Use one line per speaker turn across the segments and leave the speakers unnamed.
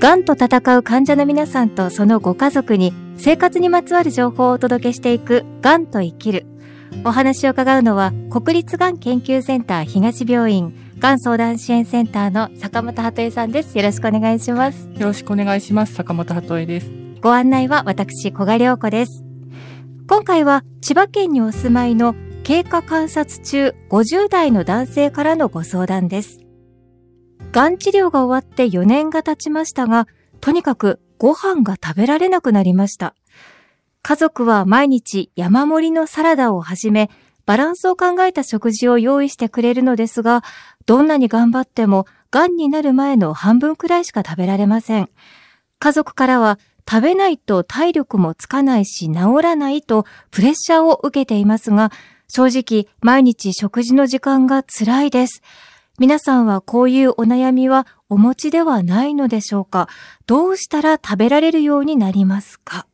がんと戦う患者の皆さんとそのご家族に生活にまつわる情報をお届けしていくがんと生きる。お話を伺うのは国立がん研究センター東病院がん相談支援センターの坂本鳩恵さんです。よろしくお願いします。
よろしくお願いします。坂本鳩恵です。
ご案内は私、小賀良子です。今回は千葉県にお住まいの経過観察中50代の男性からのご相談です。がん治療が終わって4年が経ちましたが、とにかくご飯が食べられなくなりました。家族は毎日山盛りのサラダをはじめ、バランスを考えた食事を用意してくれるのですが、どんなに頑張っても、がんになる前の半分くらいしか食べられません。家族からは、食べないと体力もつかないし治らないとプレッシャーを受けていますが、正直毎日食事の時間が辛いです。皆さんはこういうお悩みはお持ちではないのでしょうか？どうしたら食べられるようになりますか？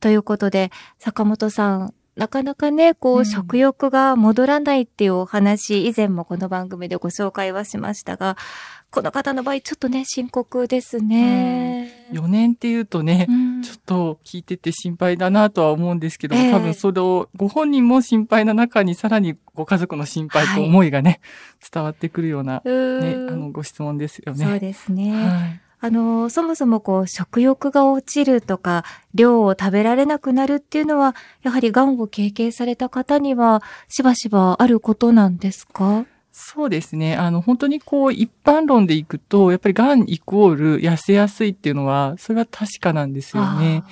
ということで、坂本さん、なかなかね、こう、食欲が戻らないっていうお話、以前もこの番組でご紹介はしましたが、この方の場合、ちょっとね、深刻ですね。
うん、4年っていうとね、うん、ちょっと聞いてて心配だなとは思うんですけども、えー、多分それを、ご本人も心配な中に、さらにご家族の心配と思いがね、はい、伝わってくるような、ね、あの、ご質問ですよね。
そうですね。はいあの、そもそもこう、食欲が落ちるとか、量を食べられなくなるっていうのは、やはり癌を経験された方には、しばしばあることなんですか？
そうですね。あの、本当にこう、一般論でいくと、やっぱり癌イコール痩せやすいっていうのは、それは確かなんですよね。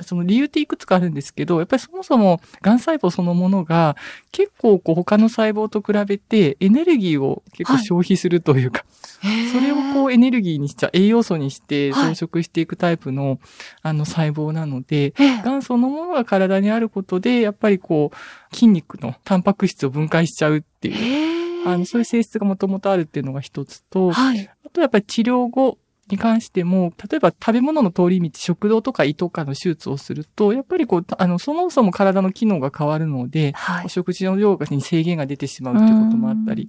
その理由っていくつかあるんですけど、やっぱりそもそも癌細胞そのものが結構こう他の細胞と比べてエネルギーを結構消費するというか、はい、それをこうエネルギーにしちゃ、栄養素にして増殖していくタイプの、はい、あの細胞なので、癌そのものが体にあることで、やっぱりこう筋肉のタンパク質を分解しちゃうっていう、あのそういう性質がもともとあるっていうのが一つと、はい、あとやっぱり治療後、に関しても、例えば食べ物の通り道、食道とか胃とかの手術をすると、やっぱりこう、あの、そもそも体の機能が変わるので、はい、お食事の量に制限が出てしまうということもあったり、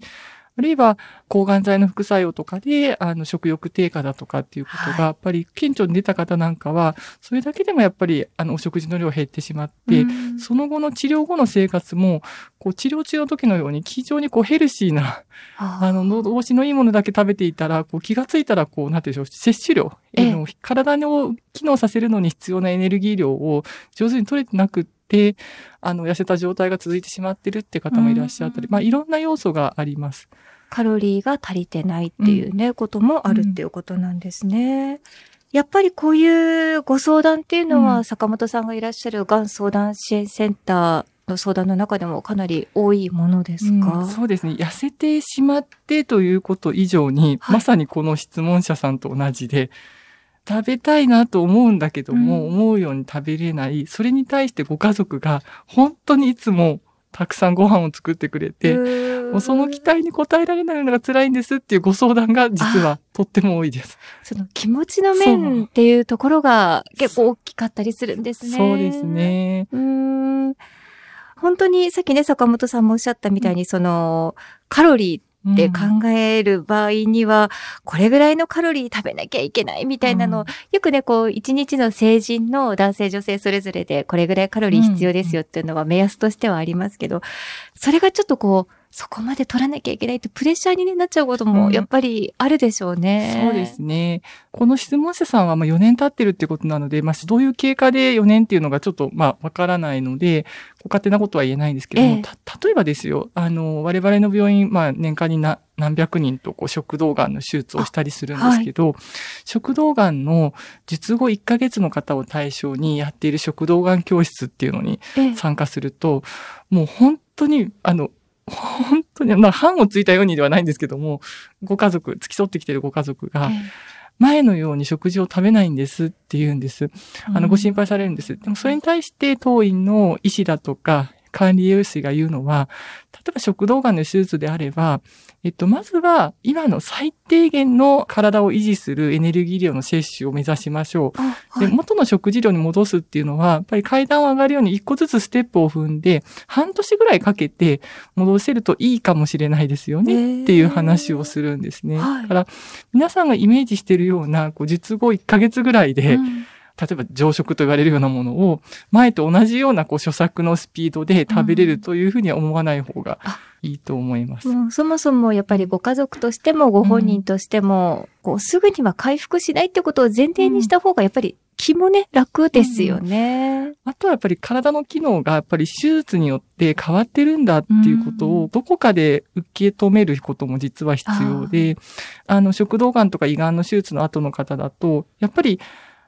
あるいは抗がん剤の副作用とかで、あの、食欲低下だとかっていうことが、やっぱり顕著に出た方なんかは、それだけでもやっぱり、あの、お食事の量減ってしまって、その後の治療後の生活も、こう、治療中の時のように非常にこう、ヘルシーな、あの、喉越しのいいものだけ食べていたら、こう、気がついたら、こう、なんていうんでしょう、摂取量、体を機能させるのに必要なエネルギー量を上手に取れてなくって、あの、痩せた状態が続いてしまってるって方もいらっしゃったり、まあ、いろんな要素があります。
カロリーが足りてないっていうね、うん、こともあるっていうことなんですね。やっぱりこういうご相談っていうのは、坂本さんがいらっしゃるがん相談支援センターの相談の中でもかなり多いものですか、
うん、そうですね。痩せてしまってということ以上に、はい、まさにこの質問者さんと同じで、食べたいなと思うんだけども、うん、思うように食べれない。それに対してご家族が本当にいつもたくさんご飯を作ってくれて、もうその期待に応えられないのが辛いんですっていうご相談が実はとっても多いです。
その気持ちの面っていうところが結構大きかったりするんですね。
そうですね。
うん本当にさっきね、坂本さんもおっしゃったみたいに、その、カロリーって考える場合には、これぐらいのカロリー食べなきゃいけないみたいなのを、よくね、こう、一日の成人の男性女性それぞれで、これぐらいカロリー必要ですよっていうのは目安としてはありますけど、それがちょっとこう、そこまで取らなきゃいけないってプレッシャーになっちゃうこともやっぱりあるでしょうね。
うん、そうですね。この質問者さんはまあ4年経ってるってことなので、まあどういう経過で4年っていうのがちょっとまあわからないので、ご勝手なことは言えないんですけども、ええ、例えばですよ、あの、我々の病院、まあ年間にな何百人とこう食道がんの手術をしたりするんですけど、はい、食道がんの術後1ヶ月の方を対象にやっている食道がん教室っていうのに参加すると、え、もう本当に、あの、本当に、まあ、藩をついたようにではないんですけども、ご家族、付き添ってきてるご家族が、前のように食事を食べないんですって言うんです。あの、ご心配されるんです。でも、それに対して当院の医師だとか、管理栄養士が言うのは、例えば食道がんの手術であれば、えっと、まずは今の最低限の体を維持するエネルギー量の摂取を目指しましょう。
はい、
で、元の食事量に戻すっていうのは、やっぱり階段を上がるように一個ずつステップを踏んで、半年ぐらいかけて戻せるといいかもしれないですよねっていう話をするんですね。
はい
だから、皆さんがイメージしているような、こう、術後1ヶ月ぐらいで、
うん
例えば常食と言われるようなものを、前と同じようなこう、初作のスピードで食べれるというふうには思わない方が
あ
いいと思います。
そもそもやっぱりご家族としてもご本人としても、こうすぐには回復しないってことを前提にした方がやっぱり気もね、楽ですよね。
あとはやっぱり体の機能がやっぱり手術によって変わってるんだっていうこと
う
をどこかで受け止めることも実は必要で、あの食道がんとか胃がんの手術の後の方だと、やっぱり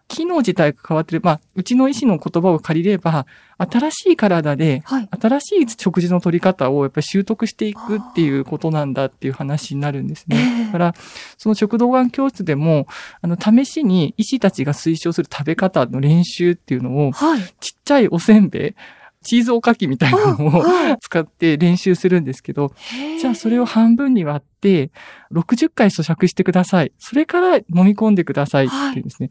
機能自体が変わってる。まあ、うちの医師の言葉を借りれば、新しい体で、
はい。
新しい食事の取り方をやっぱり習得していくっていうことなんだっていう話になるんですね。だから、その食道がん教室でも、あの、試しに医師たちが推奨する食べ方の練習っていうのを、
はい。
ちっちゃいおせんべい、チーズおかきみたいなのを
はい
使って練習するんですけど、じゃあそれを半分に割って、60回咀嚼してください。それから飲み込んでくださいって言うんですね。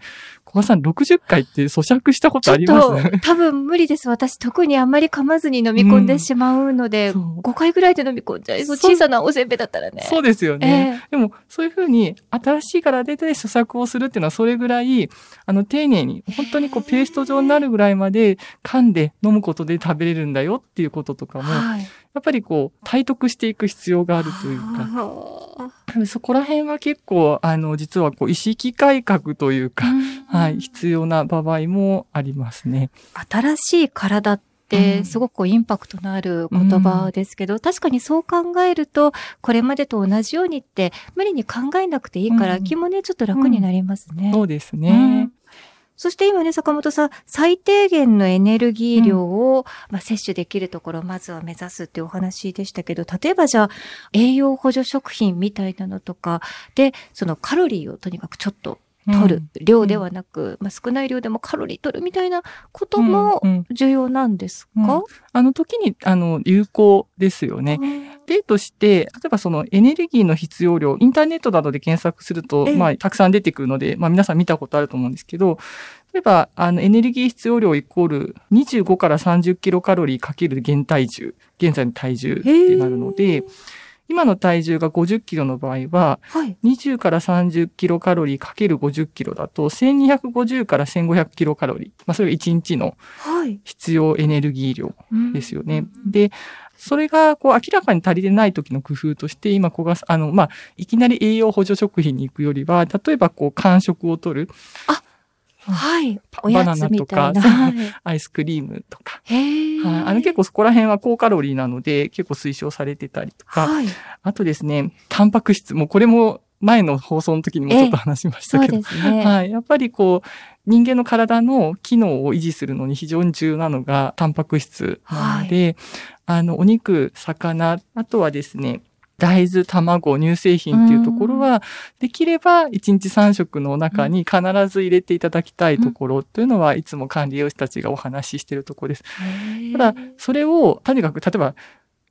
小川さん、60回って咀嚼したことあります？
多分無理です。私、特にあんまり噛まずに飲み込んでしまうので、
そう
5回ぐらいで飲み込んじゃいそう。小さなおせんべいだったらね。
そうですよね。
ええ
でも、そういうふうに、新しい体で咀嚼をするっていうのは、それぐらい、あの、丁寧に、本当にこう、ペースト状になるぐらいまで噛んで飲むことで食べれるんだよっていうこととかも、や
はい。
っぱりこう、体得していく必要があるというか、
か、
そこら辺は結構、あの、実はこう、意識改革というか、はい、必要な場合もありますね。
新しい体っ
う
て
ん。
すごくインパクトのある言葉ですけど、確かにそう考えると、これまでと同じようにって無理に考えなくていいから、
うん。
気もね、ちょっと楽になりますね。
そうです
う
ね
ん。そして今ね、坂本さん、最低限のエネルギー量を、まあ、摂取できるところをまずは目指すっていうお話でしたけど、例えばじゃあ、栄養補助食品みたいなのとかで、そのカロリーをとにかくちょっと取る、量ではなく、まあ、少ない量でもカロリー取るみたいなことも
うんうん。
重要なんですか、
うん。あの時に、あの、有効ですよね。例として、例えばそのエネルギーの必要量、インターネットなどで検索すると
ええ、
まあ、たくさん出てくるので、まあ、皆さん見たことあると思うんですけど、例えば、あの、エネルギー必要量イコール25から30キロカロリーかける現体重、現在の体重ってなるので、今の体重が50キロの場合は、
はい。
20から30キロカロリーかける50キロだと、1250から1500キロカロリー。まあ、それが1日の
はい。
必要エネルギー量ですよね。
うん
で、それが、こう、明らかに足りてない時の工夫として、今、こが、あの、まあ、いきなり栄養補助食品に行くよりは、例えば、こう、間食を取る、
はい。
バナナ
はい
アイスクリームとか、はい、あの、結構そこら辺は高カロリーなので、結構推奨されてたりとか、
はい。
あとですね、タンパク質、もうこれも前の放送の時にもちょっと話しましたけど、
そうですね。
はい。やっぱりこう、人間の体の機能を維持するのに非常に重要なのが、タンパク質なので、あの、お肉、魚、あとはですね、大豆、卵、乳製品っていうところは、できれば1日3食の中に必ず入れていただきたいところというのは、いつも管理栄養士たちがお話ししているところです。ただ、それを、とにかく、例えば、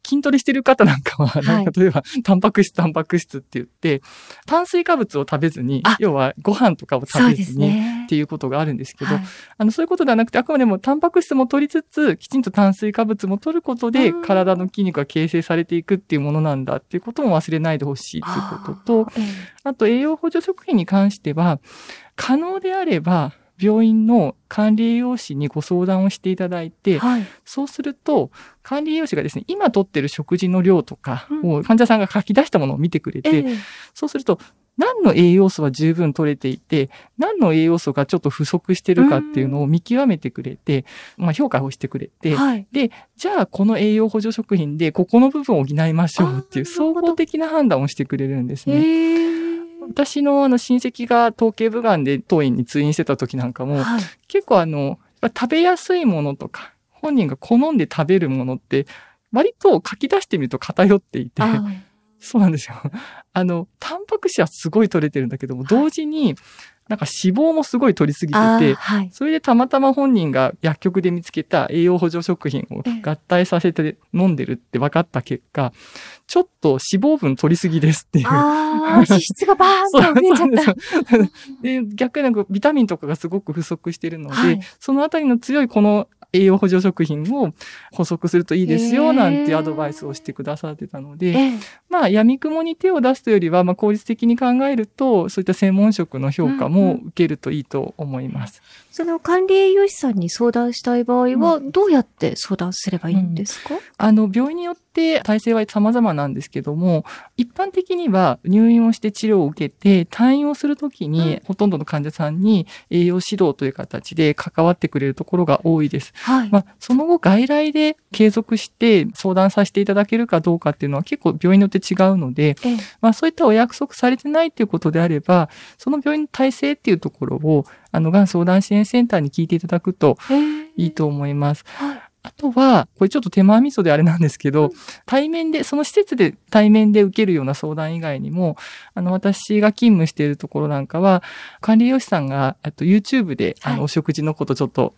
筋トレしてる方なんかは、なんか例えば、タンパク質、タンパク質って言って、炭水化物を食べずに
あ、
要はご飯とかを食べずに、
ね
っ。ていうことがあるんですけど、
はい
あの、そういうことではなくて、あくまでもタンパク質も取りつつ、きちんと炭水化物も取ることで、
うん
体の筋肉が形成されていくっていうものなんだっていうことも忘れないでほしいということと、
あ
と栄養補助食品に関しては、可能であれば、病院の管理栄養士にご相談をしていただいて、
はい。
そうすると、管理栄養士がですね、今取ってる食事の量とかを患者さんが書き出したものを見てくれて、
ええ
そうすると、何の栄養素は十分取れていて、何の栄養素がちょっと不足してるかっていうのを見極めてくれて、まあ評価をしてくれて、
はい。
で、じゃあこの栄養補助食品でここの部分を補いましょうっていう総合的な判断をしてくれるんですね。私のあの親戚が統計部がんで当院に通院してた時なんかも、
はい。
結構あの、食べやすいものとか、本人が好んで食べるものって、割と書き出してみると偏っていて、
あ
そうなんですよ。あの、タンパク質はすごい取れてるんだけども、同時に、なんか脂肪もすごい取りすぎてて、はい、それでたまたま本人が薬局で見つけた栄養補助食品を合体させて飲んでるって分かった結果、ちょっと脂肪分取りすぎですっていう。
ああ、脂質がバーンと増えちゃった。
で、逆になんかビタミンとかがすごく不足してるので、はい、そのあたりの強いこの栄養補助食品を補足するといいですよ、なんてアドバイスをしてくださってたので、まあ、闇雲に手を出すというよりは、まあ、効率的に考えると、そういった専門職の評価も受けるといいと思います。うん
うん、その管理栄養士さんに相談したい場合は、どうやって相談すればいいんですか、うん、
あの、病院によって体制は様々なんですけども、一般的には入院をして治療を受けて、退院をするときに、ほとんどの患者さんに栄養指導という形で関わってくれるところが多いです。はい。まあ、その後外来で継続して相談させていただけるかどうかっていうのは結構病院によって違うので、ええ、まあそういったお約束されてないっていうことであれば、その病院の体制っていうところを、あの、がん相談支援センターに聞いていただくといいと思います。はい。あとは、これちょっと手間味噌であれなんですけど、対面で、その施設で対面で受けるような相談以外にも、あの、私が勤務しているところなんかは、管理栄養士さんが、と YouTube で、あの、お食事のことちょっと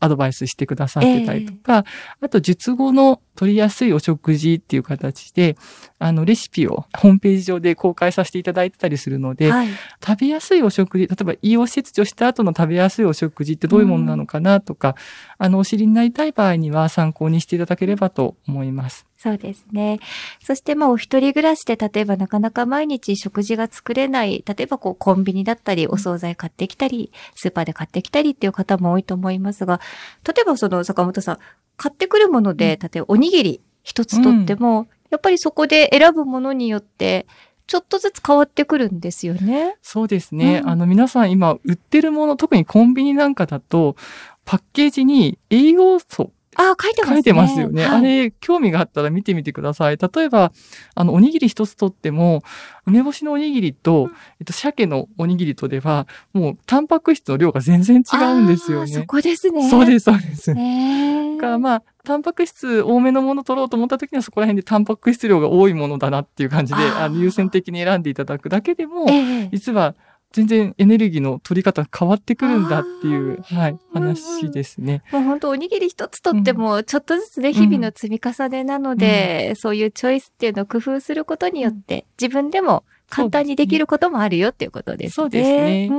アドバイスしてくださってたりとか、えー、あと術後の取りやすいお食事っていう形で、あの、レシピをホームページ上で公開させていただいてたりするので、はい、食べやすいお食事、例えば胃を切除した後の食べやすいお食事ってどういうものなのかなとか、うん、あの、お知りになりたい場合には参考にしていただければと思います。
そうですね。そしてまあお一人暮らしで例えばなかなか毎日食事が作れない、例えばこうコンビニだったりお惣菜買ってきたり、スーパーで買ってきたりっていう方も多いと思いますが、例えばその坂本さん、買ってくるもので、例えばおにぎり一つとっても、うん、やっぱりそこで選ぶものによって、ちょっとずつ変わってくるんですよね。
そうですね。うん、あの皆さん今売ってるもの、特にコンビニなんかだと、パッケージに栄養素
あ、書いてますね。
書いてますよね。はい、あれ、興味があったら見てみてください。例えば、あの、おにぎり一つとっても、梅干しのおにぎりと、えっと、鮭のおにぎりとでは、もう、タンパク質の量が全然違うんですよね。
そこですね。
そうです、そうです。ねだからまあ、タンパク質多めのもの取ろうと思った時にはそこら辺でタンパク質量が多いものだなっていう感じで、あの優先的に選んでいただくだけでも、えー、実は全然エネルギーの取り方変わってくるんだっていう、はい、話ですね。
もう本当おにぎり一つとっても、ちょっとずつね、日々の積み重ねなので、うん、そういうチョイスっていうのを工夫することによって、自分でも簡単にできることもあるよっていうことですね。
そうですね。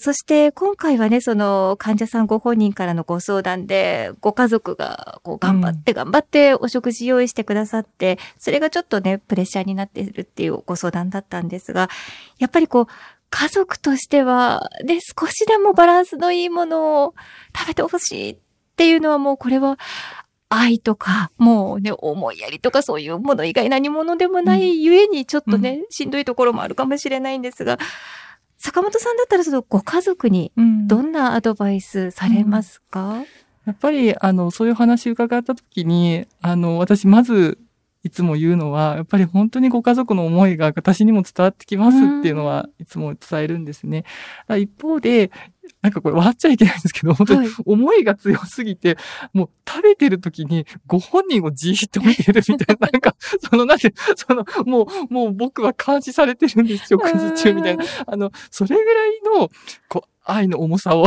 そして今回はね、その患者さんご本人からのご相談で、ご家族がこう頑張って頑張ってお食事用意してくださって、うん、それがちょっとね、プレッシャーになっているっていうご相談だったんですが、やっぱりこう、家族としては、ね、少しでもバランスのいいものを食べてほしいっていうのはもうこれは愛とか、もうね、思いやりとかそういうもの以外何者でもないゆえにちょっとね、うん、しんどいところもあるかもしれないんですが、坂本さんだったらそのご家族にどんなアドバイスされますか、うんうん、
やっぱり、あの、そういう話伺った時に、あの、私まずいつも言うのは、やっぱり本当にご家族の思いが私にも伝わってきますっていうのはいつも伝えるんですね。一方で、なんかこれ笑っちゃいけないんですけど、本当に思いが強すぎて、はい、もう食べてる時にご本人をじーっと見てるみたいな、なんか、その、なんて、その、もう、もう僕は監視されてるんですよ、食事中みたいな。あの、それぐらいの、こう、愛の重さを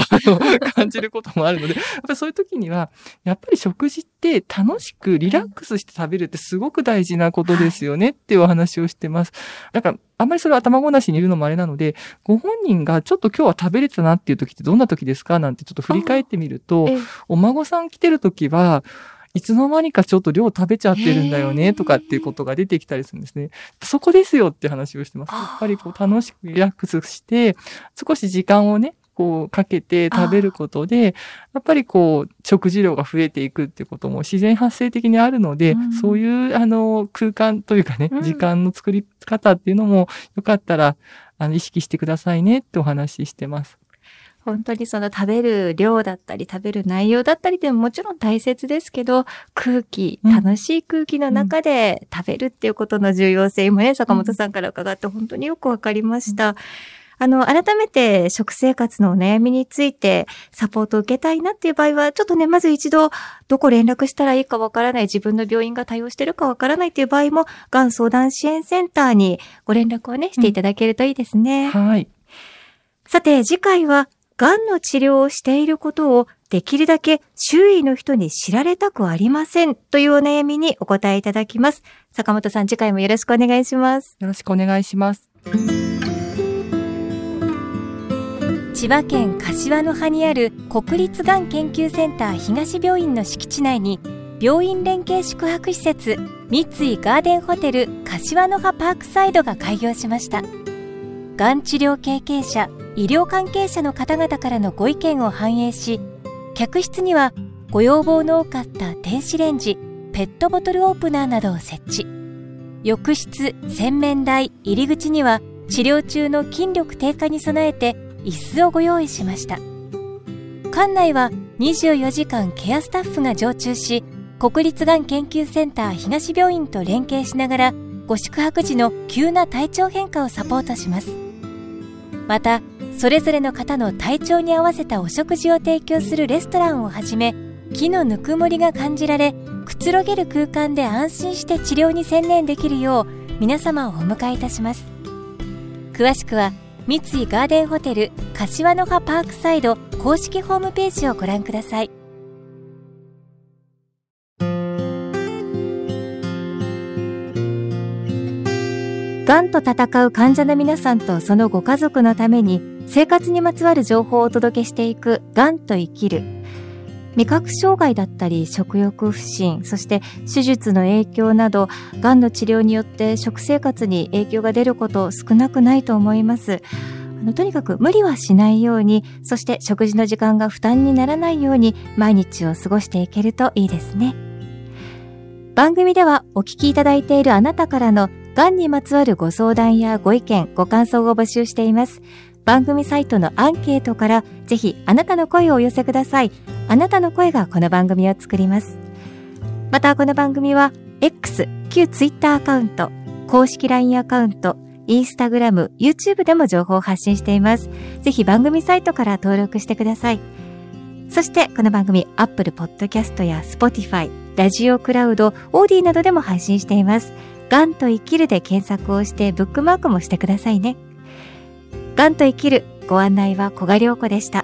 感じることもあるので、やっぱりそういう時には、やっぱり食事って楽しくリラックスして食べるってすごく大事なことですよねっていうお話をしてます。なんか、あんまりそれは頭ごなしにいるのもあれなので、ご本人がちょっと今日は食べれたなっていう時ってどんな時ですかなんてちょっと振り返ってみると、お孫さん来てる時は、いつの間にかちょっと量食べちゃってるんだよねとかっていうことが出てきたりするんですね。そこですよって話をしてます。やっぱりこう楽しくリラックスして、少し時間をね、こうかけて食べることで、やっぱりこう食事量が増えていくっていうことも自然発生的にあるので、うん、そういうあの空間というかね、時間の作り方っていうのもよかったらあの意識してくださいねってお話ししてます。
本当にその食べる量だったり食べる内容だったりでももちろん大切ですけど、空気、楽しい空気の中で食べるっていうことの重要性もね、坂本さんから伺って本当によくわかりました。うんあの、改めて食生活のお悩みについてサポートを受けたいなっていう場合は、ちょっとね、まず一度、どこ連絡したらいいかわからない、自分の病院が対応してるかわからないっていう場合も、がん相談支援センターにご連絡をね、していただけるといいですね。
うん、はい。
さて次回は、癌の治療をしていることをできるだけ周囲の人に知られたくありませんというお悩みにお答えいただきます。坂本さん次回もよろしくお願いします。
よろしくお願いします。
千葉県柏の葉にある国立がん研究センター東病院の敷地内に病院連携宿泊施設三井ガーデンホテル柏の葉パークサイドが開業しました。がん治療経験者医療関係者の方々からのご意見を反映し客室にはご要望の多かった電子レンジペットボトルオープナーなどを設置。浴室洗面台入り口には治療中の筋力低下に備えて椅子をご用意しました。館内は24時間ケアスタッフが常駐し国立がん研究センター東病院と連携しながらご宿泊時の急な体調変化をサポートします。またそれぞれの方の体調に合わせたお食事を提供するレストランをはじめ木のぬくもりが感じられくつろげる空間で安心して治療に専念できるよう皆様をお迎えいたします。詳しくは三井ガーデンホテル柏の葉パークサイド公式ホームページをご覧ください。がんと闘う患者の皆さんとそのご家族のために生活にまつわる情報をお届けしていくがんと生きる。味覚障害だったり食欲不振そして手術の影響などがんの治療によって食生活に影響が出ること少なくないと思います。あのとにかく無理はしないようにそして食事の時間が負担にならないように毎日を過ごしていけるといいですね。番組ではお聞きいただいているあなたからのがんにまつわるご相談やご意見ご感想を募集しています。番組サイトのアンケートからぜひあなたの声をお寄せください。あなたの声がこの番組を作ります。またこの番組は X、旧 Twitter アカウント、公式 LINE アカウント、インスタグラム、YouTube でも情報を発信しています。ぜひ番組サイトから登録してください。そしてこの番組 Apple Podcast や Spotify、ラジオクラウド、オーディなどでも配信しています。ガンと生きるで検索をしてブックマークもしてくださいね。がんと生きるご案内は小賀良子でした。